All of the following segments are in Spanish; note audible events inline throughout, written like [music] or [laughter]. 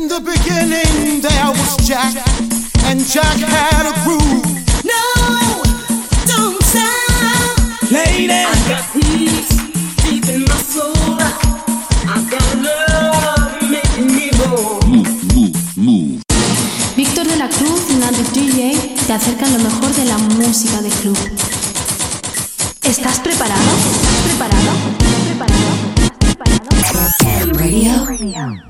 In the beginning there was Jack, and Jack had a groove. No, don't stop. Lady, I got peace deep in my soul. I got love making me move. Víctor de la Cruz y DJ te acercan lo mejor de la música de club. ¿Estás preparado? ¿Estás preparado? ¿Estás preparado? ¿Estás preparado? Radio.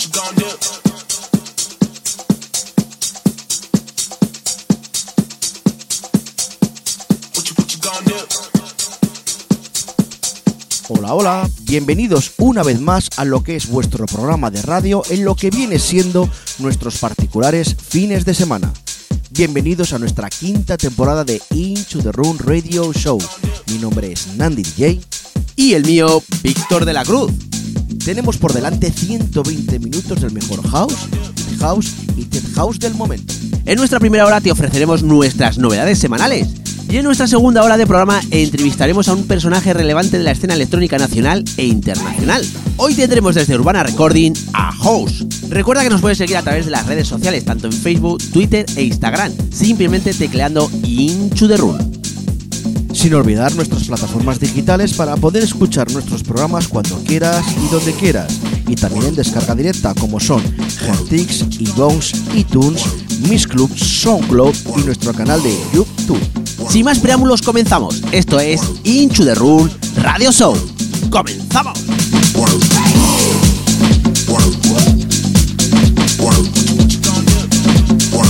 What you, what you gonna do? What you, what you gonna do? Hola, hola, bienvenidos una vez más a lo que es vuestro programa de radio en lo que viene siendo nuestros particulares fines de semana. Bienvenidos a nuestra quinta temporada de Into the Room Radio Show. Mi nombre es Nandi DJ Y el mío, Víctor de la Cruz. Tenemos por delante 120 minutos del mejor house, house y tech house del momento. En nuestra primera hora te ofreceremos nuestras novedades semanales. Y en nuestra segunda hora de programa entrevistaremos a un personaje relevante de la escena electrónica nacional e internacional. Hoy tendremos desde Urbana Recording a House. Recuerda que nos puedes seguir a través de las redes sociales, tanto en Facebook, Twitter e Instagram, simplemente tecleando Into the Room. Sin olvidar nuestras plataformas digitales para poder escuchar nuestros programas cuando quieras y donde quieras. Y también en descarga directa como son Gentix, iBones, iTunes, Miss Club, SoundCloud y nuestro canal de YouTube. Sin más preámbulos, comenzamos. Esto es Into the Room Radio Show. ¡Comenzamos!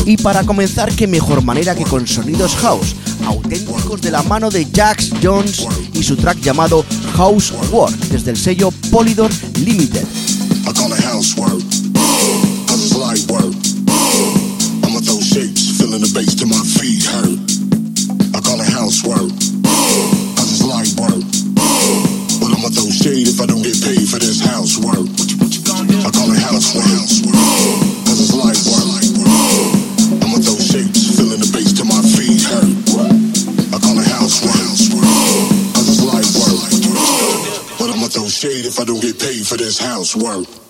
Y para comenzar, qué mejor manera que con sonidos house, auténticos de la mano de Jax Jones y su track llamado House Work desde el sello Polydor Limited. I call it housework, [gasps] cause it's light [gasps] this housework.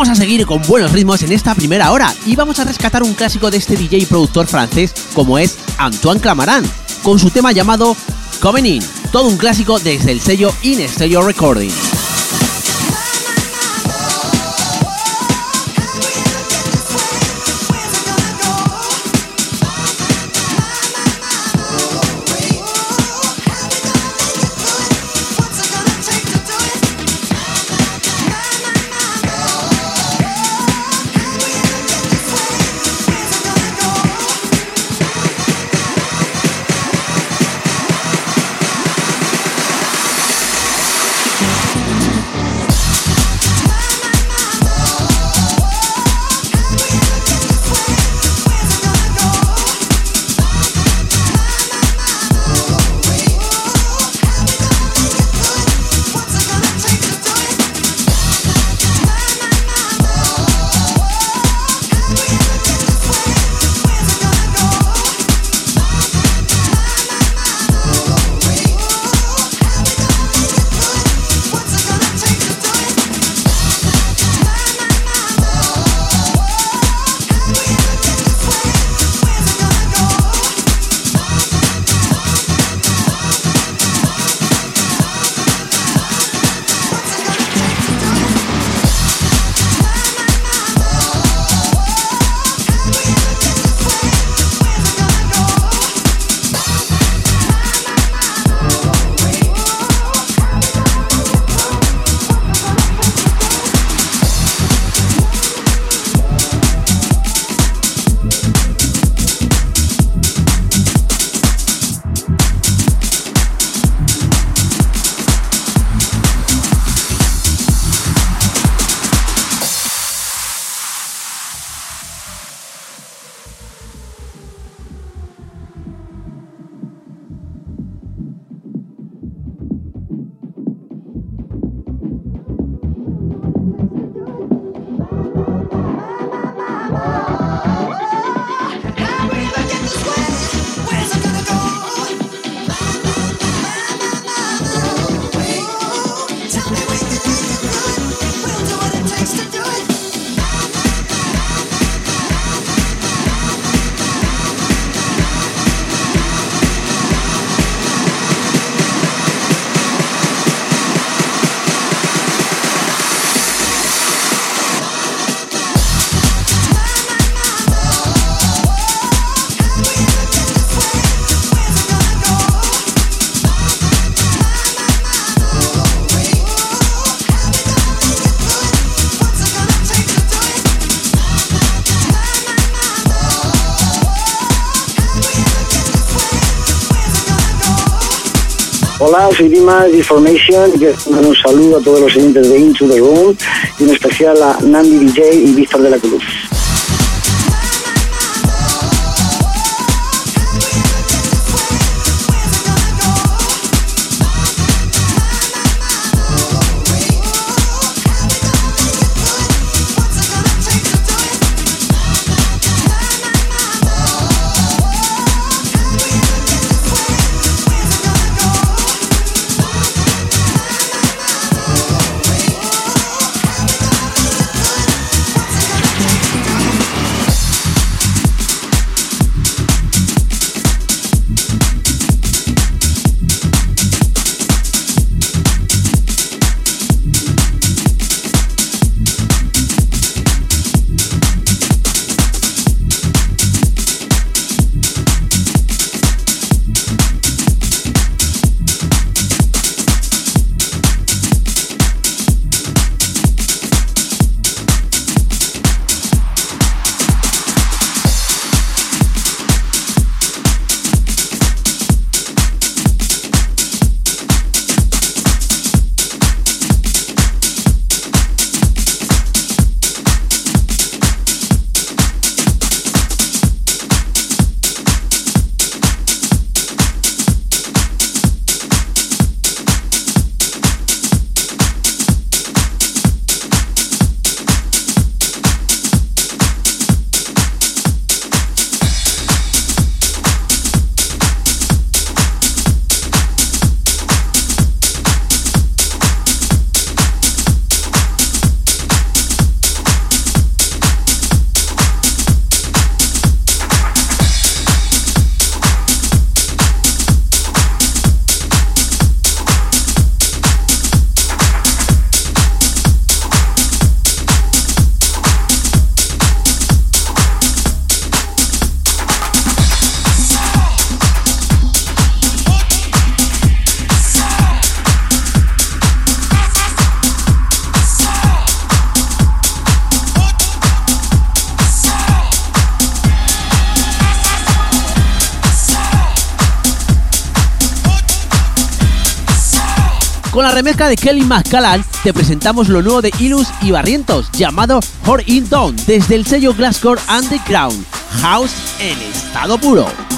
Vamos a seguir con buenos ritmos en esta primera hora y vamos a rescatar un clásico de este DJ y productor francés como es Antoine Clamaran, con su tema llamado Coming In, todo un clásico desde el sello In Stereo Recording. Dimas de Information y quiero mandar un saludo a todos los oyentes de Into the Room y en especial a Nandi DJ y Víctor de la Cruz. Remezcla de Kelly McCallan te presentamos lo nuevo de Ilus y Barrientos llamado Hor In Down desde el sello Glasscore Underground, House en estado puro.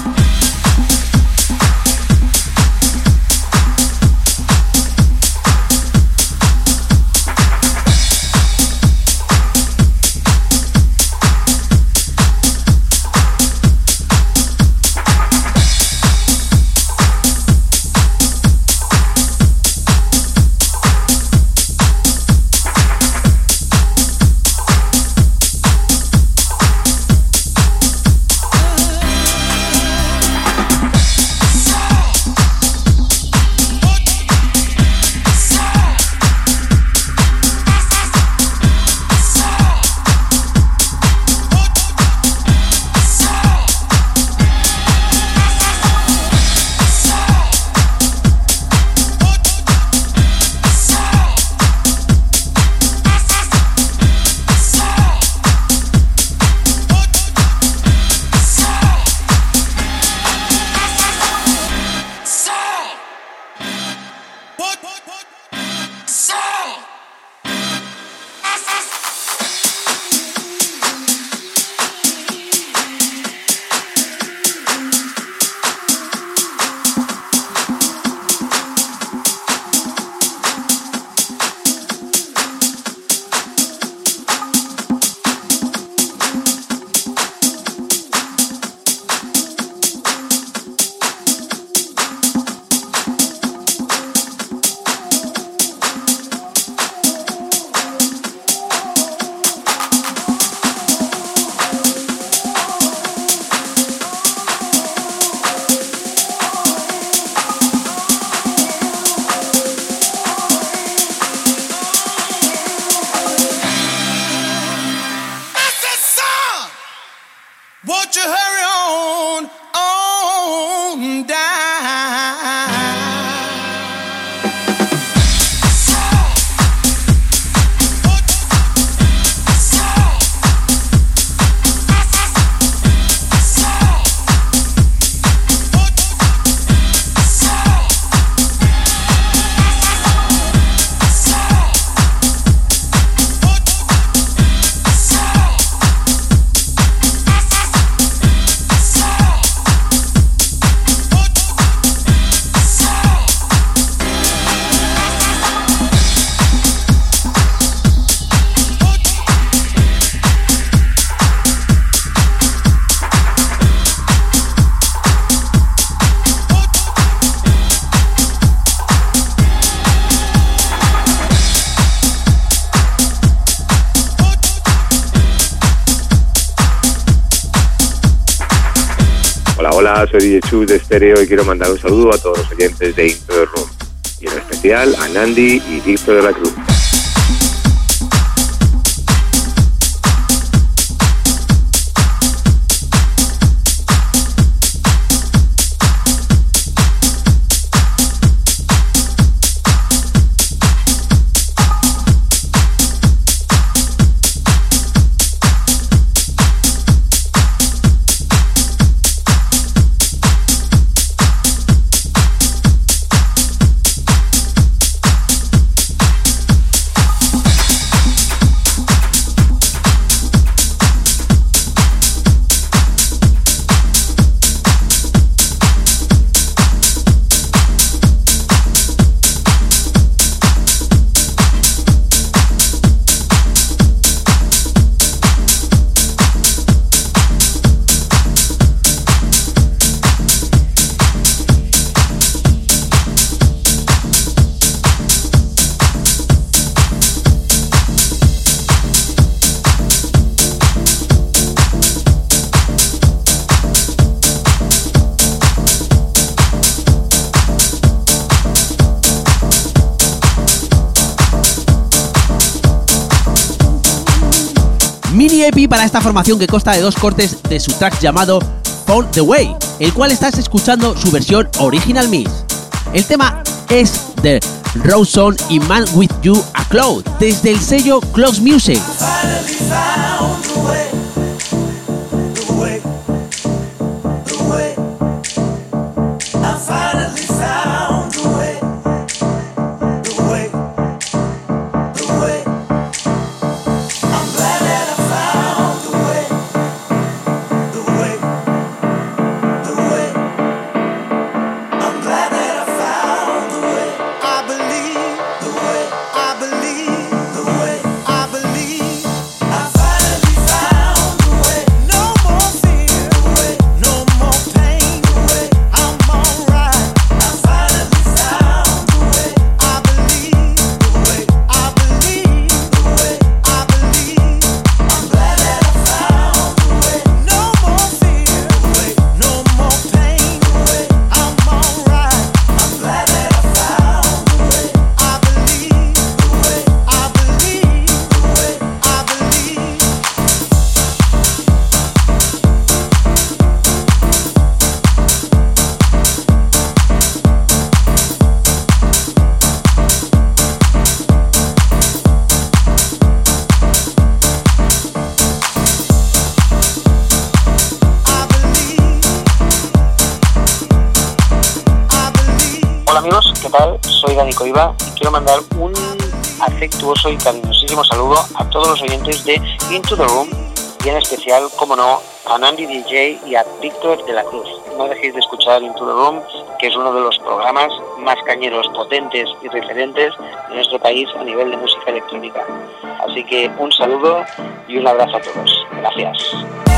De Stereo y quiero mandar un saludo a todos los oyentes de the Room y en especial a Nandi y Víctor de la Cruz. Formación que consta de dos cortes de su track llamado Found the Way, el cual estás escuchando su versión original mix. El tema es de Rawson y Man With You a Cloud, desde el sello Close Music. Coiva y quiero mandar un afectuoso y cariñosísimo saludo a todos los oyentes de Into the Room y en especial, como no, a Nandi DJ y a Víctor de la Cruz. No dejéis de escuchar Into the Room, que es uno de los programas más cañeros, potentes y referentes de nuestro país a nivel de música electrónica. Así que un saludo y un abrazo a todos. Gracias.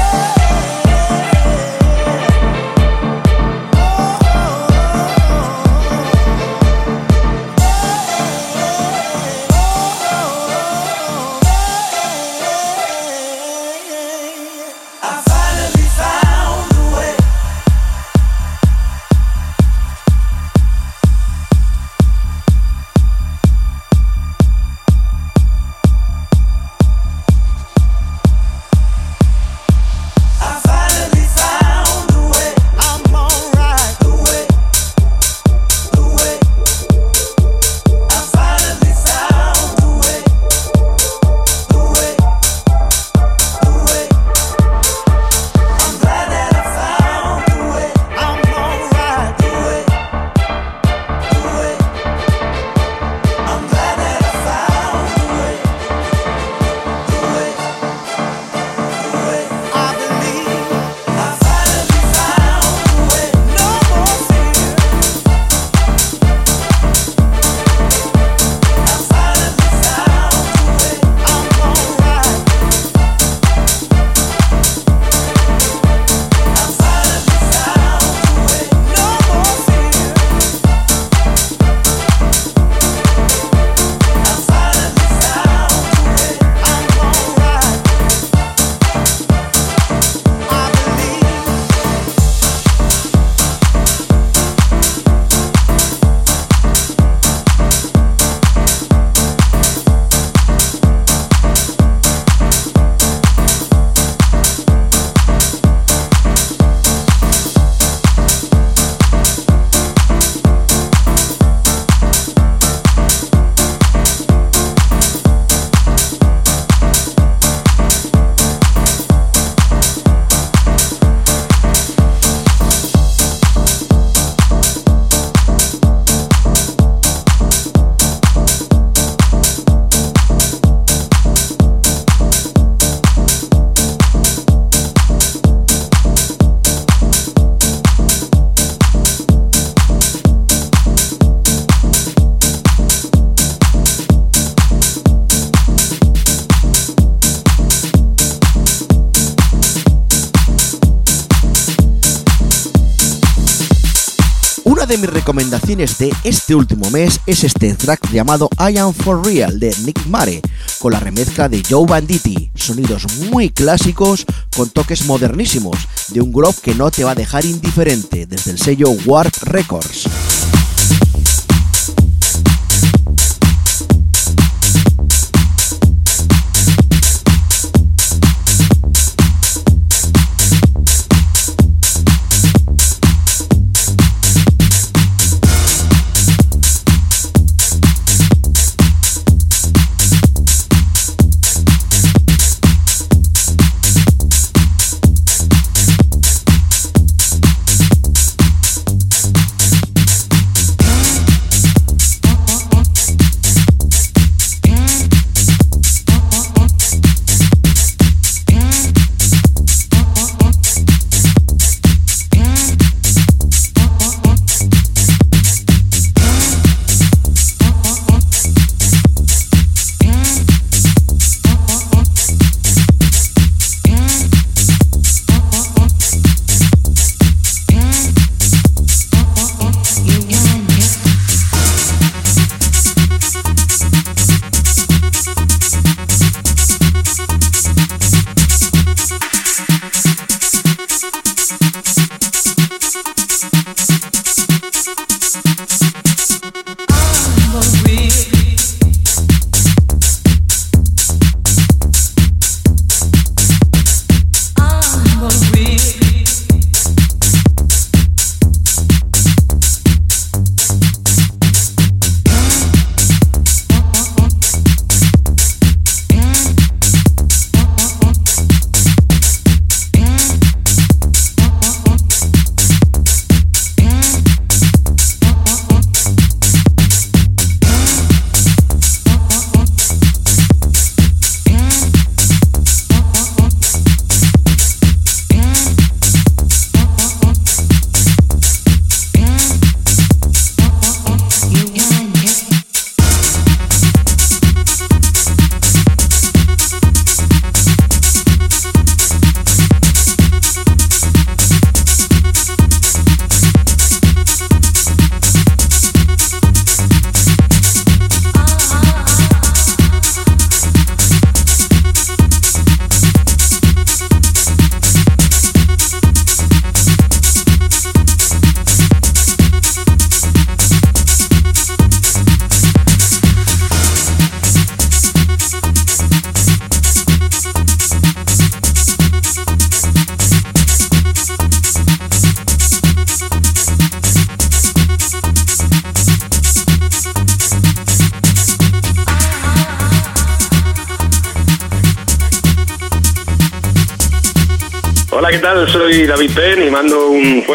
De mis recomendaciones de este último mes es este track llamado I Am For Real de Nick Mare, con la remezcla de Joe Banditti, sonidos muy clásicos con toques modernísimos, de un groove que no te va a dejar indiferente, desde el sello Warp Records.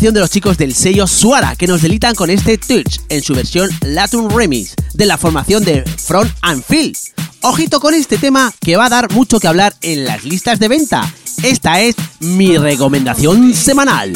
de los chicos del sello Suara, que nos delitan con este Touch en su versión Latin Remix de la formación de Front and Feel. Ojito con este tema que va a dar mucho que hablar en las listas de venta. Esta es mi recomendación semanal.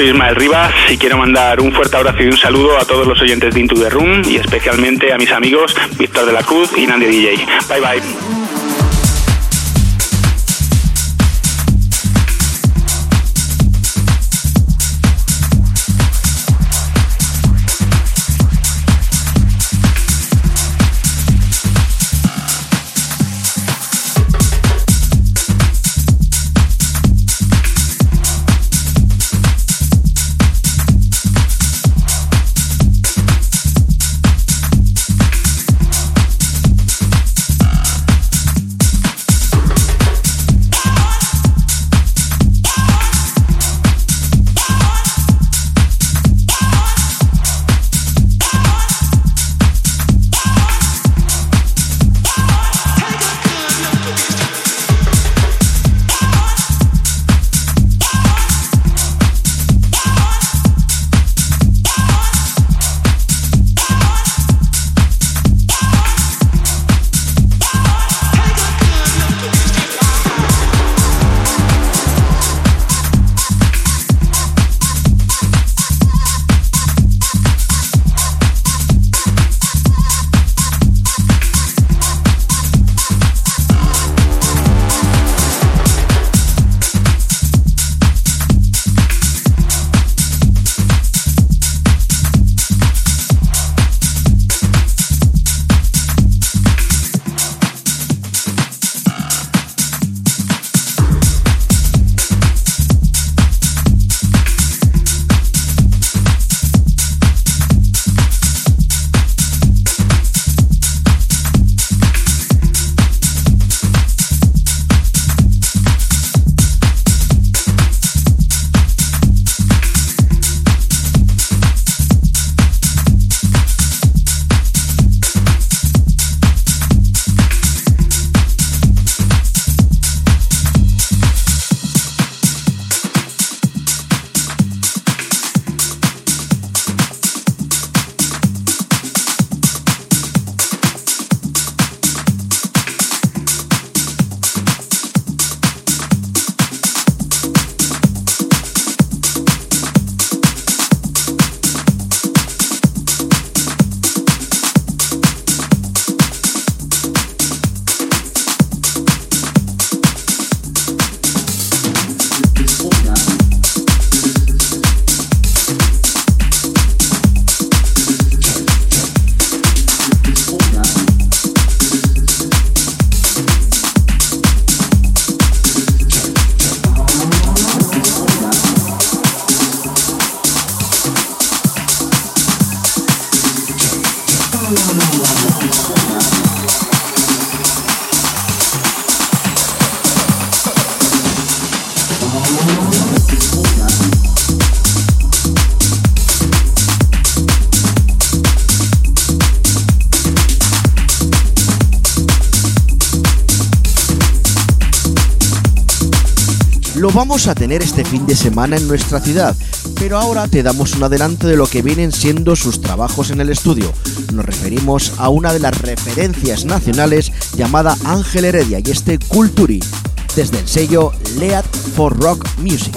Soy Ismael Rivas y quiero mandar un fuerte abrazo y un saludo a todos los oyentes de Into the Room y especialmente a mis amigos Víctor de la Cruz y Nandy DJ. Bye bye. Vamos a tener este fin de semana en nuestra ciudad, pero ahora te damos un adelanto de lo que vienen siendo sus trabajos en el estudio. Nos referimos a una de las referencias nacionales llamada Ángel Heredia y este Culturi, desde el sello Lead for Rock Music.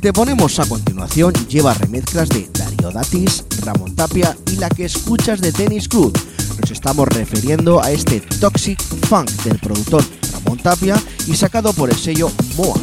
Te ponemos a continuación lleva remezclas de Darío Datis, Ramón Tapia y la que escuchas de Tennis Cruz. Nos estamos refiriendo a este Toxic Funk del productor Ramón Tapia y sacado por el sello Moa.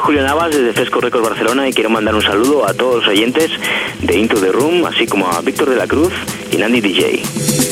Julio Navas desde Fresco Records Barcelona y quiero mandar un saludo a todos los oyentes de Into the Room, así como a Víctor de la Cruz y Nandy DJ.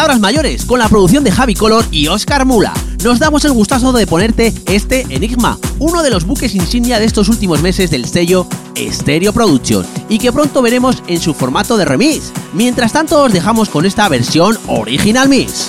Palabras mayores, con la producción de Javi Color y Oscar Mula. Nos damos el gustazo de ponerte este Enigma, uno de los buques insignia de estos últimos meses del sello Stereo Production, y que pronto veremos en su formato de remix. Mientras tanto, os dejamos con esta versión original mix.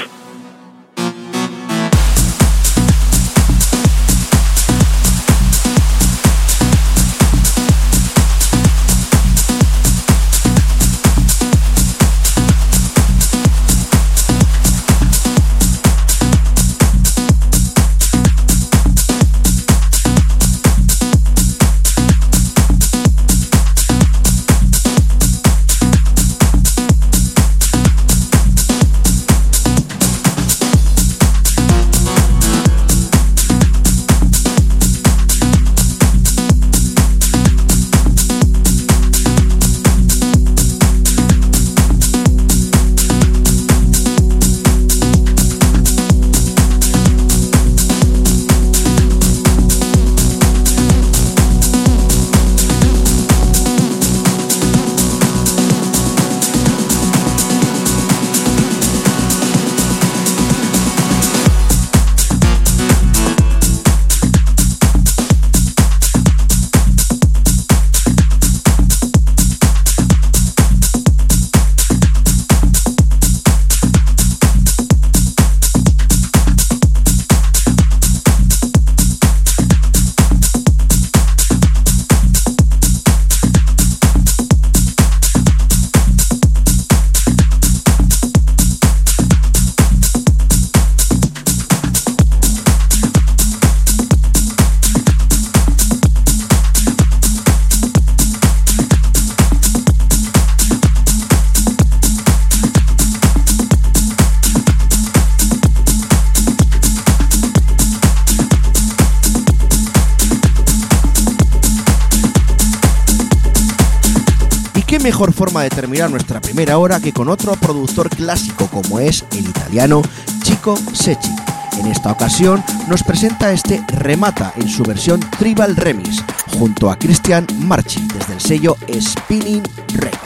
Mejor forma de terminar nuestra primera hora que con otro productor clásico como es el italiano Chico Secchi? En esta ocasión nos presenta este Remata en su versión Tribal Remix junto a Christian Marchi desde el sello Spinning Records.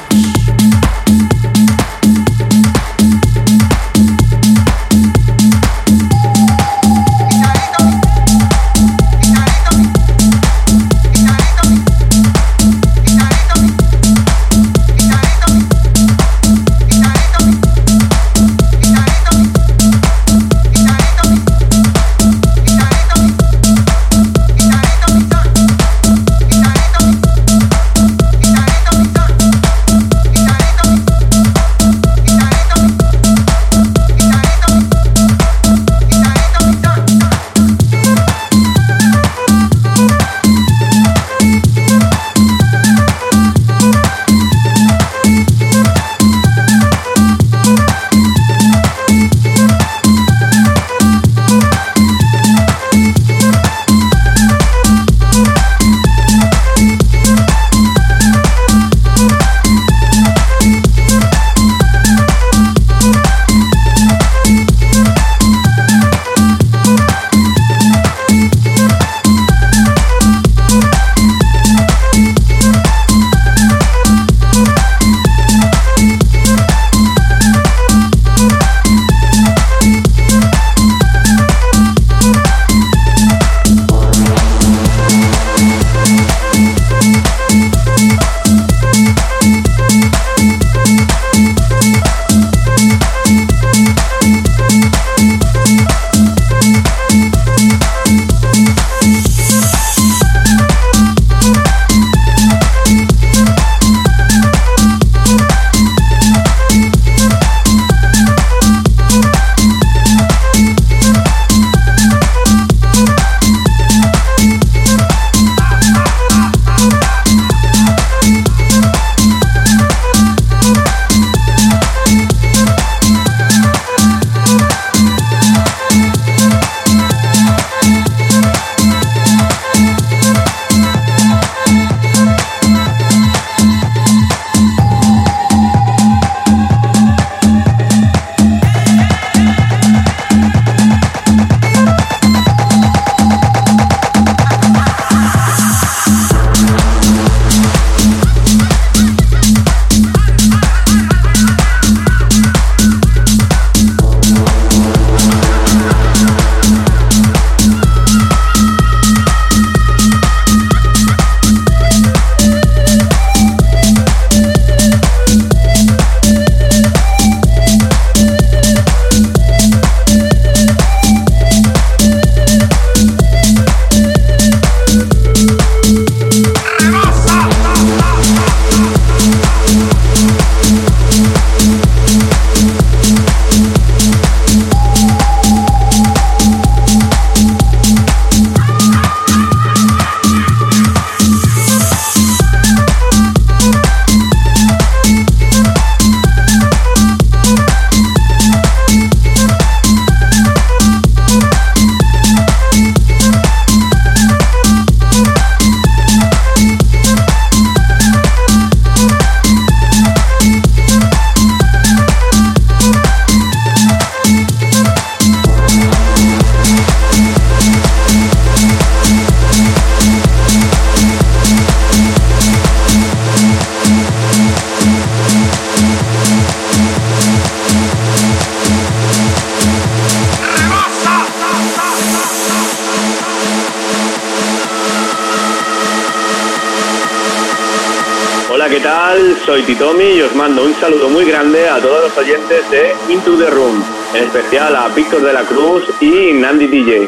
Soy Titomi y os mando un saludo muy grande a todos los oyentes de Into the Room, en especial a Víctor de la Cruz y Nandi DJ.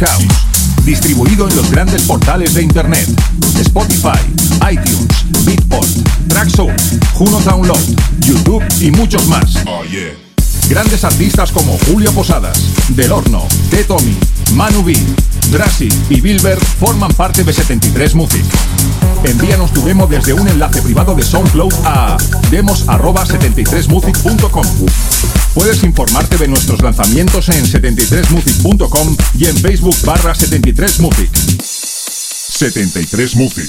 House distribuido en los grandes portales de Internet, Spotify, iTunes, Beatport, Traxsource, Juno Download, YouTube y muchos más. Grandes artistas como Julio Posadas, Del Horno, T. Tommy, Manu B, Drassi y Bilber forman parte de 73 Music. Envíanos tu demo desde un enlace privado de SoundCloud a demos@73music.com. Puedes informarte de nuestros lanzamientos en 73music.com y en Facebook barra 73music. 73music.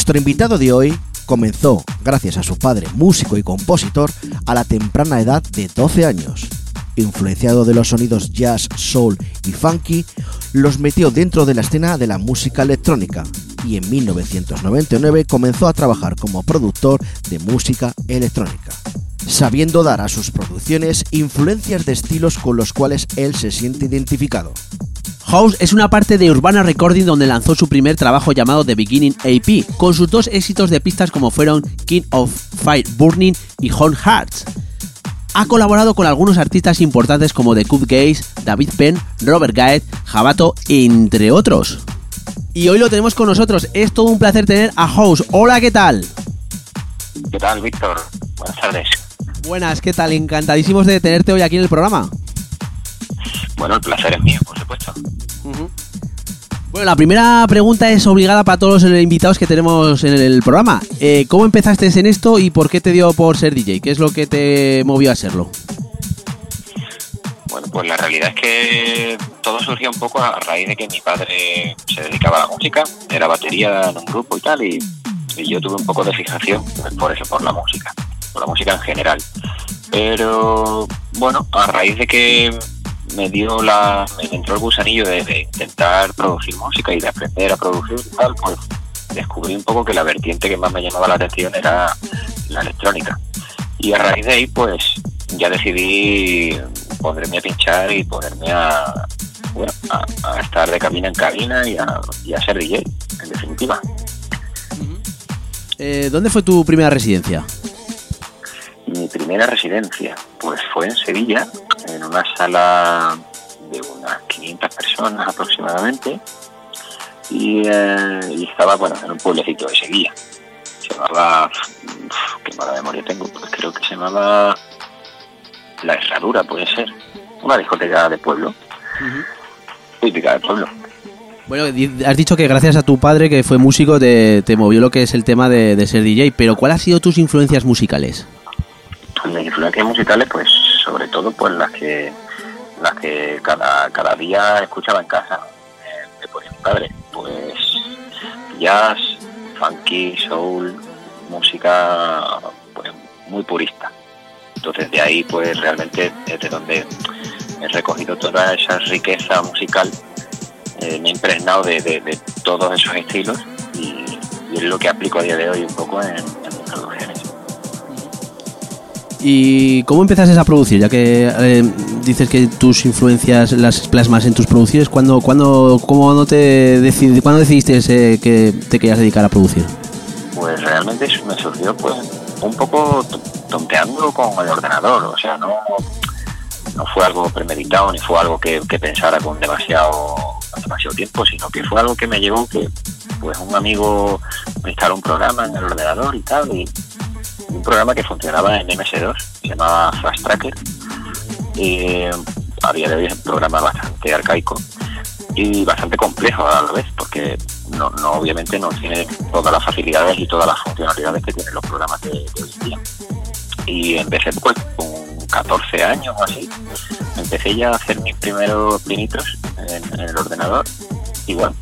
Nuestro invitado de hoy comenzó, gracias a su padre, músico y compositor, a la temprana edad de 12 años. Influenciado de los sonidos jazz, soul y funky, los metió dentro de la escena de la música electrónica y en 1999 comenzó a trabajar como productor de música electrónica, sabiendo dar a sus producciones influencias de estilos con los cuales él se siente identificado. House es una parte de Urbana Recording donde lanzó su primer trabajo llamado The Beginning AP, con sus dos éxitos de pistas como fueron King of Fire Burning y Home Hearts. ha colaborado con algunos artistas importantes como The Cut Gaze, David Penn, Robert Gaet, Jabato, entre otros. Y hoy lo tenemos con nosotros. Es todo un placer tener a House. Hola, ¿qué tal? ¿Qué tal, Víctor? Buenas tardes. Buenas, ¿qué tal? Encantadísimos de tenerte hoy aquí en el programa. Bueno, el placer es mío, por supuesto. Bueno, la primera pregunta es obligada para todos los invitados que tenemos en el programa. Eh, ¿Cómo empezaste en esto y por qué te dio por ser DJ? ¿Qué es lo que te movió a serlo? Bueno, pues la realidad es que todo surgió un poco a raíz de que mi padre se dedicaba a la música, era batería en un grupo y tal, y, y yo tuve un poco de fijación por eso, por la música, por la música en general. Pero bueno, a raíz de que me dio la, me entró el gusanillo de, intentar producir música y de aprender a producir y tal, pues descubrí un poco que la vertiente que más me llamaba la atención era la electrónica. Y a raíz de ahí, pues ya decidí ponerme a pinchar y ponerme a, bueno, a estar de cabina en cabina y a, y a ser DJ, en definitiva. Eh, ¿Dónde fue tu primera residencia? Mi primera residencia, pues fue en Sevilla, en una sala de unas 500 personas aproximadamente, y, eh, y estaba, bueno, en un pueblecito de Sevilla. Se llamaba, uf, qué mala memoria tengo, pues creo que se llamaba La Herradura, puede ser, una discoteca de pueblo, típica de pueblo. Bueno, has dicho que gracias a tu padre, que fue músico, te, te movió lo que es el tema de, de ser DJ, pero ¿cuáles han sido tus influencias musicales? Mis influencias musicales, pues sobre todo pues las que las que cada, cada día escuchaba en casa eh, de pues, mi padre. Pues jazz, funky, soul, música pues muy purista. Entonces de ahí pues realmente es de donde he recogido toda esa riqueza musical, eh, me he impregnado de, de- de todos esos estilos y, es lo que aplico a día de hoy un poco en, en mis producciones. ¿Y cómo empezaste a producir? Ya que eh, dices que tus influencias las plasmas en tus producciones, ¿cuándo, cuándo, cómo no te decidi- ¿cuándo decidiste eh, que te querías dedicar a producir? Pues realmente me surgió pues un poco tonteando con el ordenador, o sea, no, no fue algo premeditado ni fue algo que, que pensara con demasiado, demasiado tiempo, sino que fue algo que me llevó que pues un amigo me instaló un programa en el ordenador y tal, y un programa que funcionaba en MS2, se llamaba Fast Tracker, y de hoy un programa bastante arcaico y bastante complejo a la vez, porque no, no obviamente no tiene todas las facilidades y todas las funcionalidades que tienen los programas de, de hoy en día. Y empecé pues con 14 años o así, empecé ya a hacer mis primeros pinitos en, en el ordenador y bueno,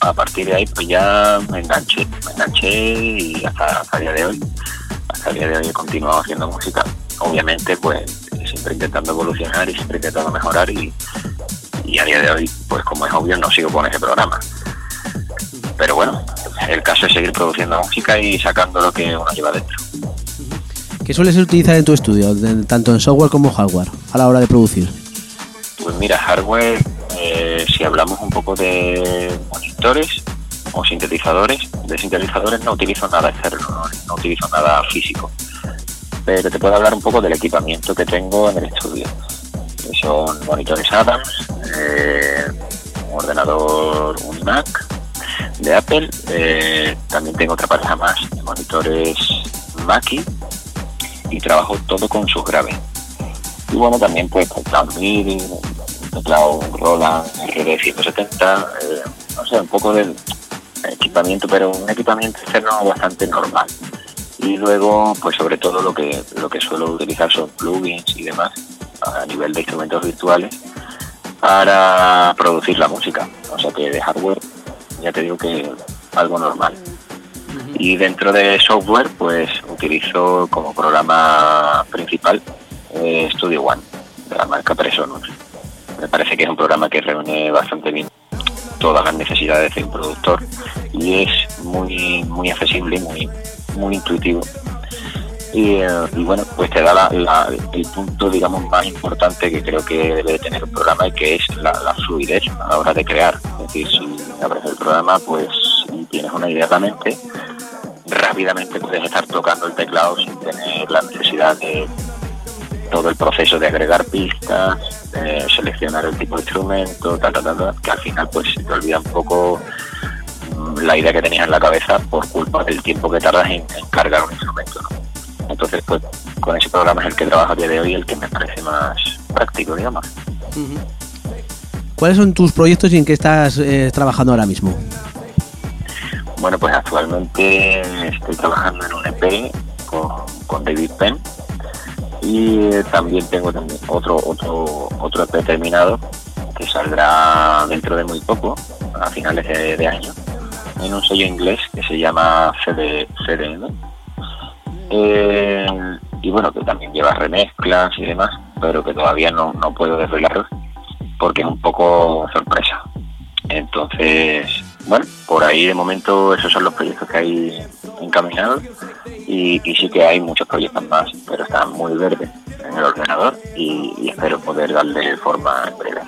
a partir de ahí pues ya me enganché, me enganché y hasta, hasta el día de hoy, hasta el día de hoy he continuado haciendo música. Obviamente pues siempre intentando evolucionar y siempre intentando mejorar y, y a día de hoy, pues como es obvio, no sigo con ese programa. Pero bueno, el caso es seguir produciendo música y sacando lo que uno lleva dentro. ¿Qué sueles utilizar en tu estudio, tanto en software como hardware, a la hora de producir? Pues mira, hardware, eh, si hablamos un poco de monitores o sintetizadores, de sintetizadores no utilizo nada externo, no, utilizo nada físico. Pero te puedo hablar un poco del equipamiento que tengo en el estudio. Son monitores Adams, eh, un ordenador, un Mac de Apple, eh, también tengo otra pareja más de monitores Mackie y trabajo todo con sus graves. Y bueno, también pues teclado MIDI, teclado Roland RD170, eh, no sé, un poco de equipamiento, pero un equipamiento externo bastante normal. Y luego, pues sobre todo lo que lo que suelo utilizar son plugins y demás a nivel de instrumentos virtuales para producir la música. O sea que de hardware, ya te digo que algo normal. Y dentro de software, pues utilizo como programa principal eh, Studio One, de la marca Presonus. Me parece que es un programa que reúne bastante bien todas las necesidades de un productor y es muy muy accesible y muy, muy intuitivo. Y, eh, bueno, pues te da la- el punto, digamos, más importante que creo que debe de tener un programa y que es la, fluidez a la hora de crear. Es decir, si abres el programa, pues tienes una idea en la mente, rápidamente puedes estar tocando el teclado sin tener la necesidad de, todo el proceso de agregar pistas, de seleccionar el tipo de instrumento, ta, ta, ta, que al final pues se te olvida un poco mm, la idea que tenías en la cabeza por culpa del tiempo que tardas en, en cargar un instrumento. ¿no? Entonces, pues con ese programa es el que trabajo a día de hoy, el que me parece más práctico, digamos. ¿Cuáles son tus proyectos y en qué estás eh, trabajando ahora mismo? Bueno, pues actualmente estoy trabajando en un EP con, con David Penn y eh, también tengo otro otro otro EP que saldrá dentro de muy poco, a finales de, año, en un sello inglés que se llama CD. Eh, y bueno, que también lleva remezclas y demás, pero que todavía no, no puedo desvelarlos porque es un poco sorpresa. Entonces, bueno, por ahí de momento esos son los proyectos que hay encaminados y, y sí que hay muchos proyectos más, pero están muy verdes en el ordenador y, espero poder darle forma en breve.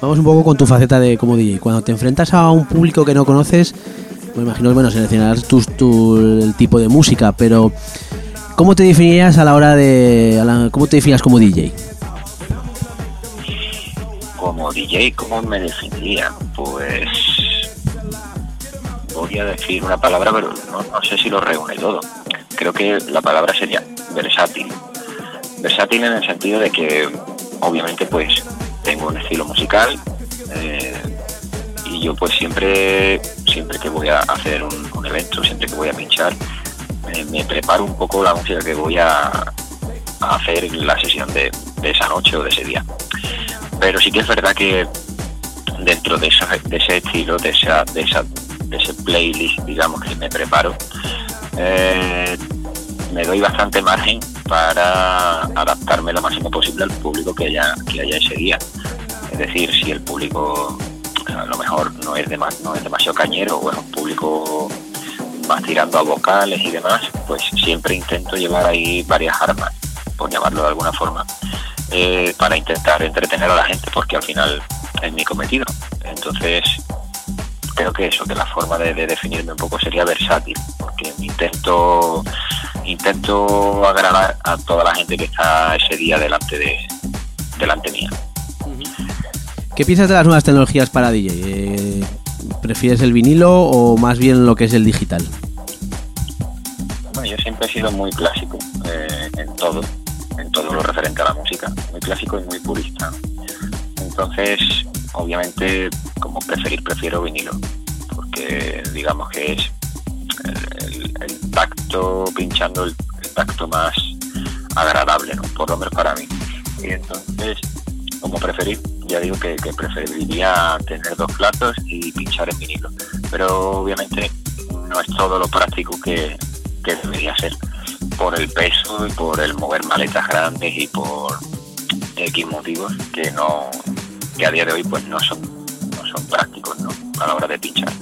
Vamos un poco con tu faceta de como DJ. Cuando te enfrentas a un público que no conoces, me imagino bueno, seleccionarás tus- tu, el tipo de música, pero ¿cómo te definirías a la hora de... a ¿Cómo te definirías como DJ? Como DJ, ¿cómo me definiría? Pues voy a decir una palabra, pero no, sé si lo reúne todo. Creo que la palabra sería versátil. Versátil en el sentido de que, obviamente, pues tengo un estilo musical eh, y yo pues siempre, siempre que voy a hacer un, evento, siempre que voy a pinchar, me preparo un poco la música que voy a, hacer en la sesión de esa noche o de ese día pero sí que es verdad que dentro de, esa- de ese estilo, de, esa, de, esa, de ese playlist, digamos, que me preparo, eh, me doy bastante margen para adaptarme lo máximo posible al público que haya, que haya ese día. Es decir, si el público a lo mejor no es, dema- no es demasiado cañero o es un público más tirando a vocales y demás, pues siempre intento llevar ahí varias armas, por llamarlo de alguna forma, eh, para intentar entretener a la gente, porque al final es mi cometido. Entonces, creo que eso, que la forma de, de definirme un poco sería versátil, porque intento intento agradar a toda la gente que está ese día delante de delante mía. ¿Qué piensas de las nuevas tecnologías para DJ? Eh, ¿Prefieres el vinilo o más bien lo que es el digital? Bueno, yo siempre he sido muy clásico eh, en todo, en todo lo referente a la música, muy clásico y muy purista. Entonces, obviamente, como preferir, prefiero vinilo, porque digamos que es el, tacto, pinchando el, tacto más agradable, ¿no? por lo menos para mí. Y entonces, como preferir, ya digo que, preferiría tener dos platos y pinchar en vinilo. Pero obviamente no es todo lo práctico que debería ser por el peso y por el mover maletas grandes y por X motivos que no que a día de hoy pues no son no son prácticos ¿no? a la hora de pinchar.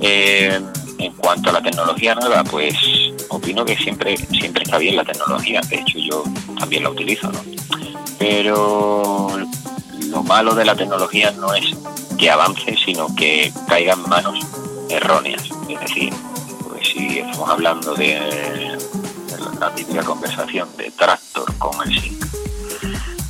Eh, en cuanto a la tecnología nueva, pues opino que siempre siempre está bien la tecnología. De hecho, yo también la utilizo, ¿no? Pero lo malo de la tecnología no es que avance, sino que caiga en manos erróneas. Es decir, si estamos hablando de, la típica conversación de tractor con el sync,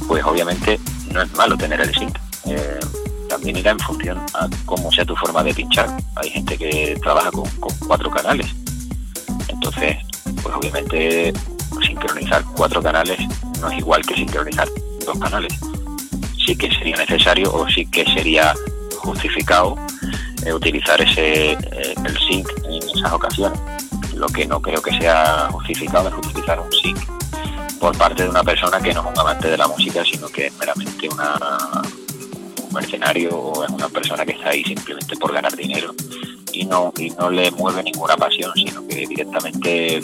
pues obviamente no es malo tener el sync. Eh, también irá en función a cómo sea tu forma de pinchar. Hay gente que trabaja con, con cuatro canales. Entonces, pues obviamente sincronizar cuatro canales no es igual que sincronizar dos canales. Sí que sería necesario o sí que sería justificado eh, utilizar ese eh, el sync en esas ocasiones. Lo que no creo que sea justificado es utilizar un sync por parte de una persona que no es un amante de la música, sino que es meramente una, un mercenario o es una persona que está ahí simplemente por ganar dinero y no, y no le mueve ninguna pasión, sino que directamente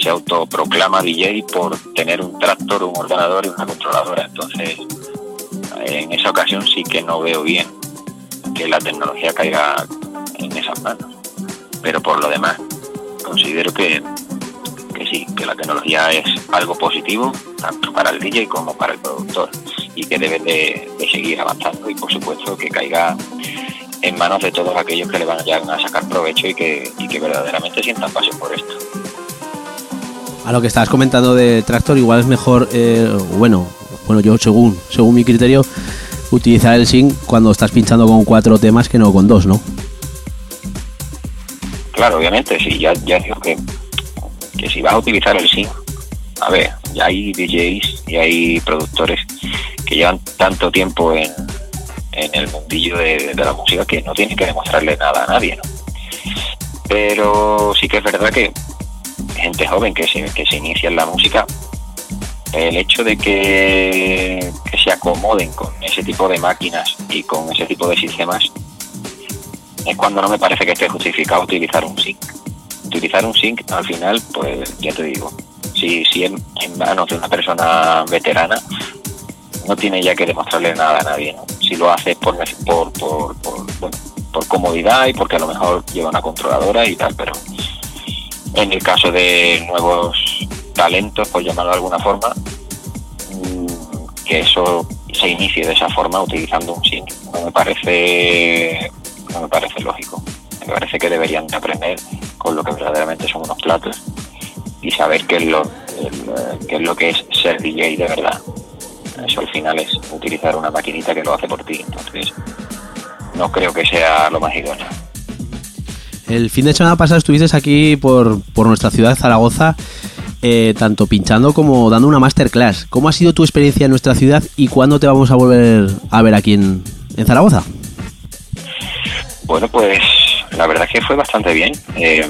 se autoproclama DJ por tener un tractor, un ordenador y una controladora. Entonces, en esa ocasión sí que no veo bien que la tecnología caiga en esas manos. Pero por lo demás, considero que, que sí, que la tecnología es algo positivo, tanto para el DJ como para el productor, y que debe de, seguir avanzando y por supuesto que caiga en manos de todos aquellos que le vayan a sacar provecho y que, y que verdaderamente sientan pasión por esto. A lo que estabas comentando de tractor, igual es mejor, eh, bueno, bueno, yo según, según mi criterio, utilizar el sync cuando estás pinchando con cuatro temas que no con dos, ¿no? Claro, obviamente, sí, ya, ya digo que, que si vas a utilizar el sync, a ver, ya hay DJs y hay productores que llevan tanto tiempo en, el mundillo de, de la música que no tienen que demostrarle nada a nadie, ¿no? Pero sí que es verdad que gente joven que se, que se inicia en la música, el hecho de que, se acomoden con ese tipo de máquinas y con ese tipo de sistemas es cuando no me parece que esté justificado utilizar un sync. Utilizar un sync al final, pues ya te digo, si, si en, manos de una persona veterana, no tiene ya que demostrarle nada a nadie. Si lo hace por, por, por, por, bueno, por comodidad y porque a lo mejor lleva una controladora y tal, pero en el caso de nuevos talentos, por llamarlo de alguna forma, mm, que eso se inicie de esa forma utilizando un sync. No me parece, no me parece lógico. Me parece que deberían de aprender con lo que verdaderamente son unos platos y saber qué es lo, el, qué es lo que es ser DJ de verdad. Eso al final es utilizar una maquinita que lo hace por ti. Entonces, no creo que sea lo más idóneo. El fin de semana pasado estuviste aquí por, por nuestra ciudad, Zaragoza, eh, tanto pinchando como dando una masterclass. ¿Cómo ha sido tu experiencia en nuestra ciudad y cuándo te vamos a volver a ver aquí en, en Zaragoza? Bueno, pues la verdad es que fue bastante bien. Eh,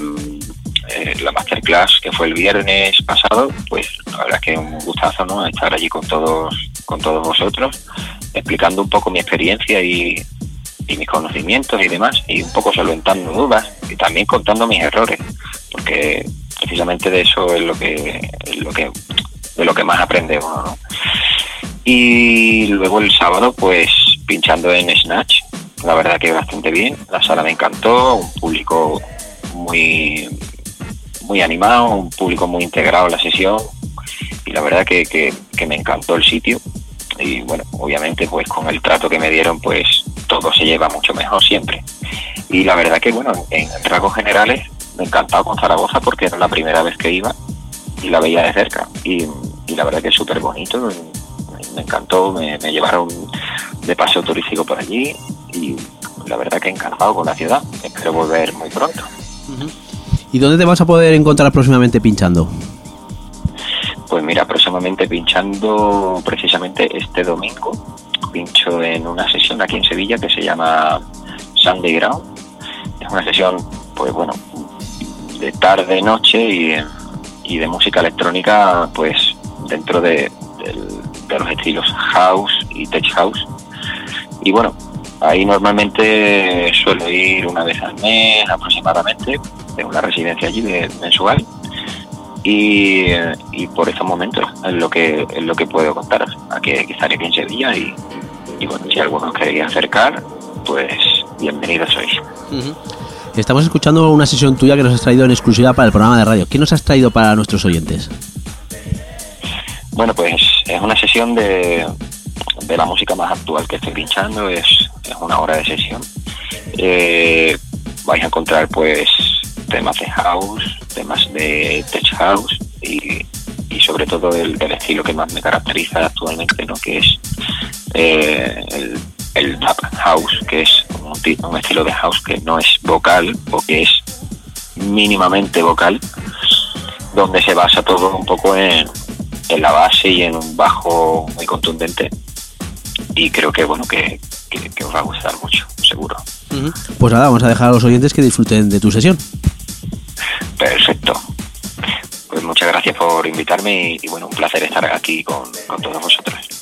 eh, la masterclass que fue el viernes pasado, pues la verdad es que un gustazo, ¿no? Estar allí con todos, con todos vosotros, explicando un poco mi experiencia y, y mis conocimientos y demás, y un poco solventando dudas y también contando mis errores, porque precisamente de eso es lo que, es lo que de lo que más aprende uno, ¿no? Y luego el sábado, pues pinchando en Snatch, la verdad que bastante bien, la sala me encantó, un público muy muy animado, un público muy integrado en la sesión y la verdad que, que, que me encantó el sitio y bueno, obviamente pues con el trato que me dieron pues todo se lleva mucho mejor siempre. Y la verdad que bueno, en rasgos generales me encantaba con Zaragoza porque era la primera vez que iba y la veía de cerca y, y la verdad que es súper bonito, me encantó, me, me llevaron de paseo turístico por allí y la verdad que encantado con la ciudad, espero volver muy pronto. ¿Y dónde te vas a poder encontrar próximamente pinchando? Pues mira, próximamente pinchando precisamente este domingo, pincho en una sesión aquí en Sevilla que se llama Sunday Ground. Es una sesión, pues bueno, de tarde, noche y, de música electrónica, pues dentro de los estilos house y tech house. Y bueno, ahí normalmente suelo ir una vez al mes aproximadamente, tengo una residencia allí de mensual y, y por estos momentos es lo que es lo que puedo contaros. Aquí, aquí estaré aquí en Sevilla y, y bueno, si alguno os queréis acercar, pues bienvenidos sois. Estamos escuchando una sesión tuya que nos has traído en exclusiva para el programa de radio. ¿Qué nos has traído para nuestros oyentes? Bueno, pues es una sesión de, de la música más actual que estoy pinchando, es, es una hora de sesión. Eh, vais a encontrar pues temas de house, temas de tech house y, y sobre todo el, el estilo que más me caracteriza actualmente, ¿no? que es eh, el, el house, que es un, ti- un estilo de house que no es vocal o que es mínimamente vocal, donde se basa todo un poco en, en la base y en un bajo muy contundente. Y creo que bueno que- que os va a gustar mucho, seguro. Pues nada, vamos a dejar a los oyentes que disfruten de tu sesión. Perfecto. Pues muchas gracias por invitarme y, bueno, un placer estar aquí con, con todos vosotros.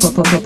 Thank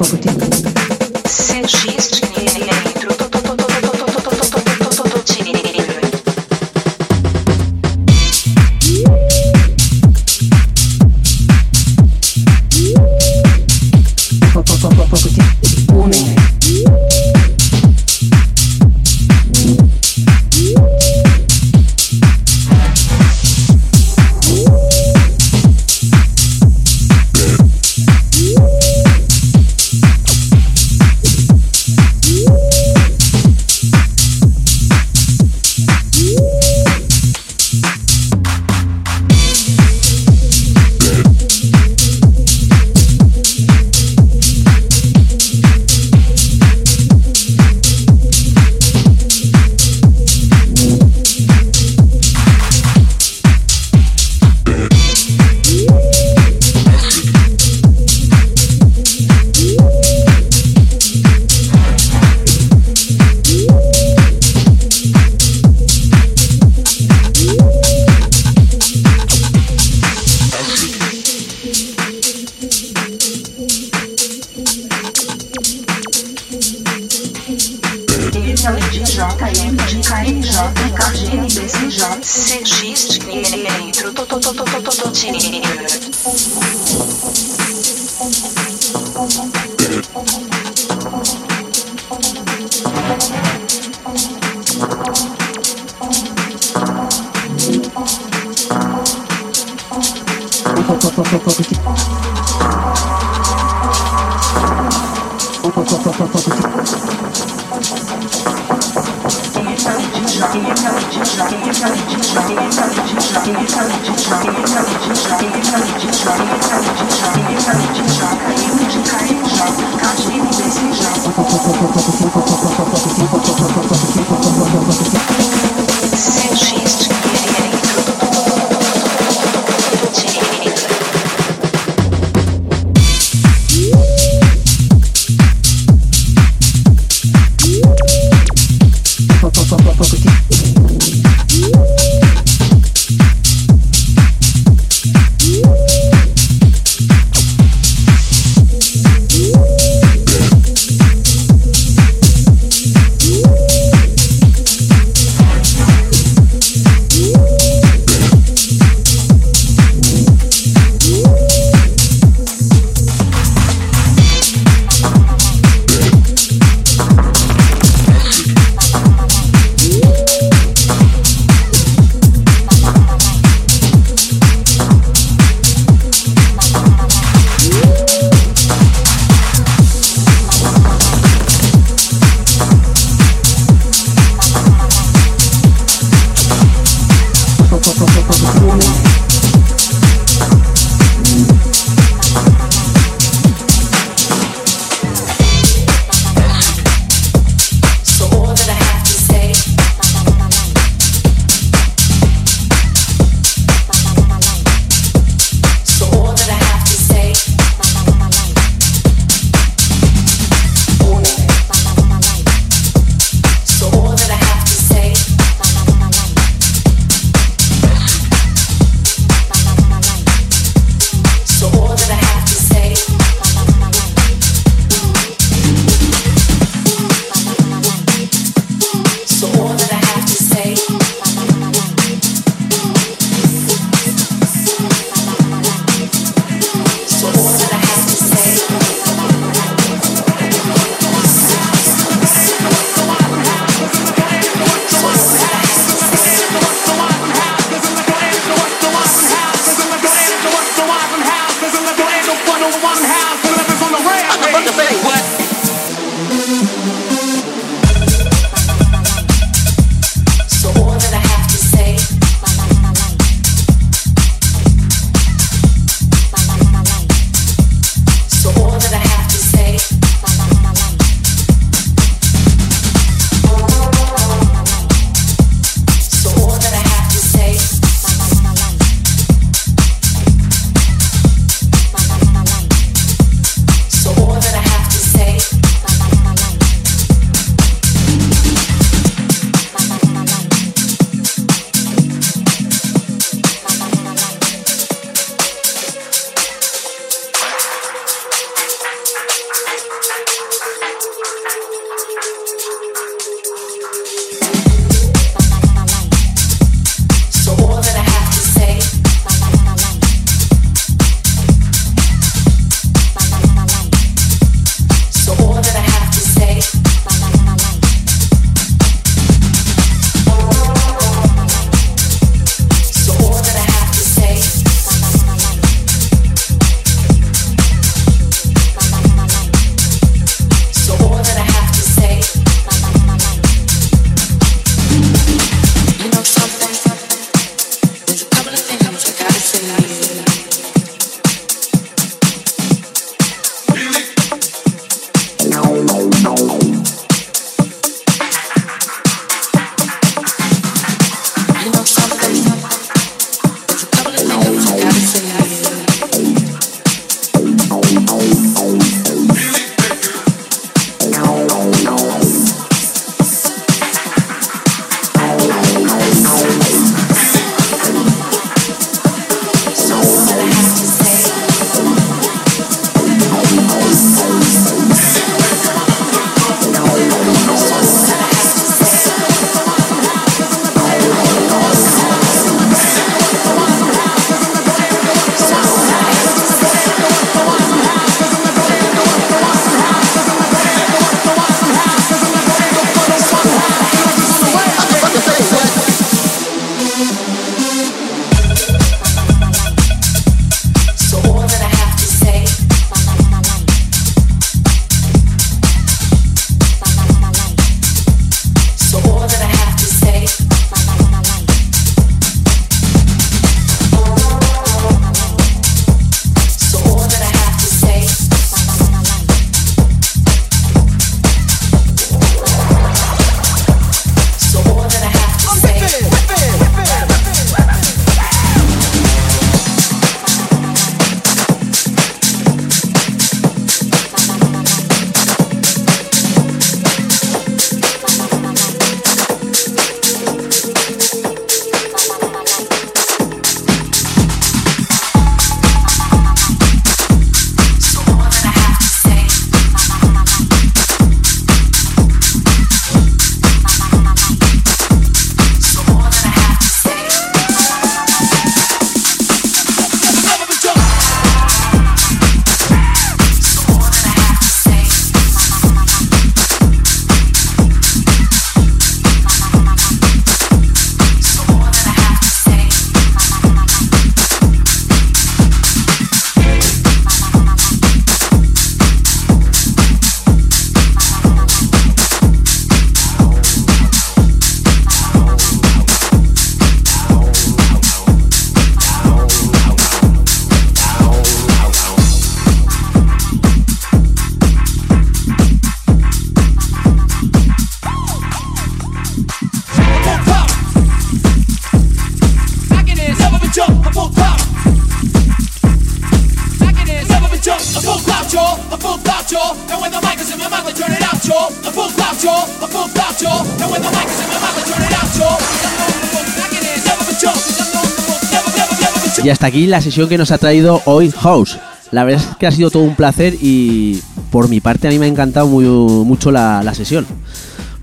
Y hasta aquí la sesión que nos ha traído hoy House. La verdad es que ha sido todo un placer y por mi parte a mí me ha encantado muy- mucho la, la sesión.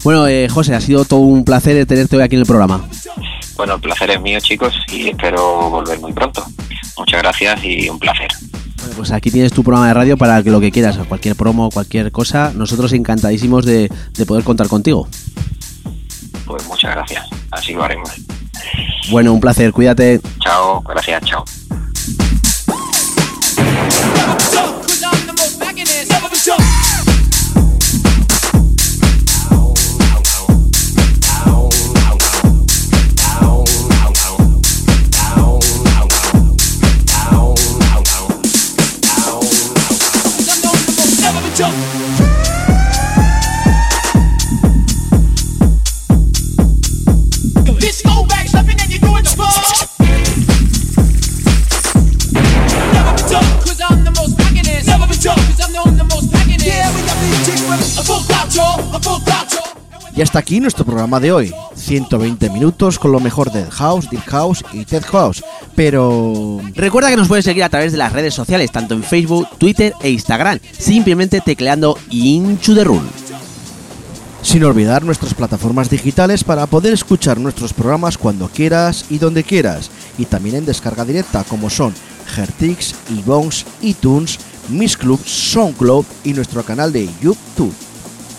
Bueno, eh, José, ha sido todo un placer tenerte hoy aquí en el programa. Bueno, el placer es mío, chicos, y espero volver muy pronto. Muchas gracias y un placer. Bueno, Pues aquí tienes tu programa de radio para que lo que quieras, cualquier promo, cualquier cosa. Nosotros encantadísimos de, de poder contar contigo. Pues muchas gracias. Así lo haremos. Bueno, un placer, cuídate. Chao, gracias, chao. Y hasta aquí nuestro programa de hoy. 120 minutos con lo mejor del house, deep house y tech house. Pero... Recuerda que nos puedes seguir a través de las redes sociales, tanto en Facebook, Twitter e Instagram, simplemente tecleando Into the Room. Sin olvidar nuestras plataformas digitales para poder escuchar nuestros programas cuando quieras y donde quieras. Y también en descarga directa como son Hertix, iBones, iTunes, Miss Club, SoundCloud y nuestro canal de YouTube.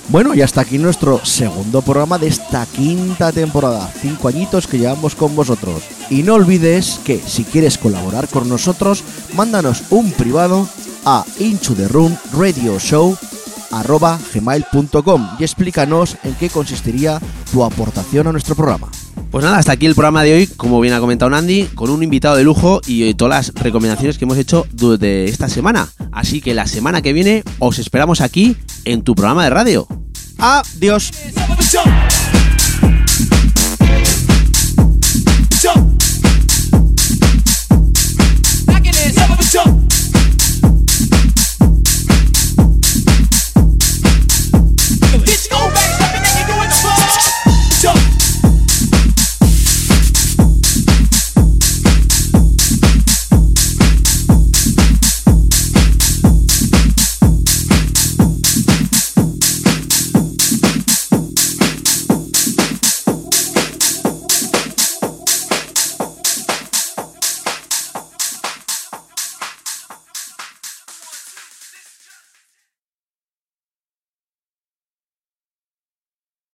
Bueno, y hasta aquí nuestro segundo programa de esta quinta temporada. Cinco añitos que llevamos con vosotros. Y no olvides que si quieres colaborar con nosotros, mándanos un privado a Into the Room y explícanos en qué consistiría tu aportación a nuestro programa. Pues nada, hasta aquí el programa de hoy, como bien ha comentado Andy, con un invitado de lujo y eh, todas las recomendaciones que hemos hecho durante esta semana. Así que la semana que viene os esperamos aquí en tu programa de radio. Adiós.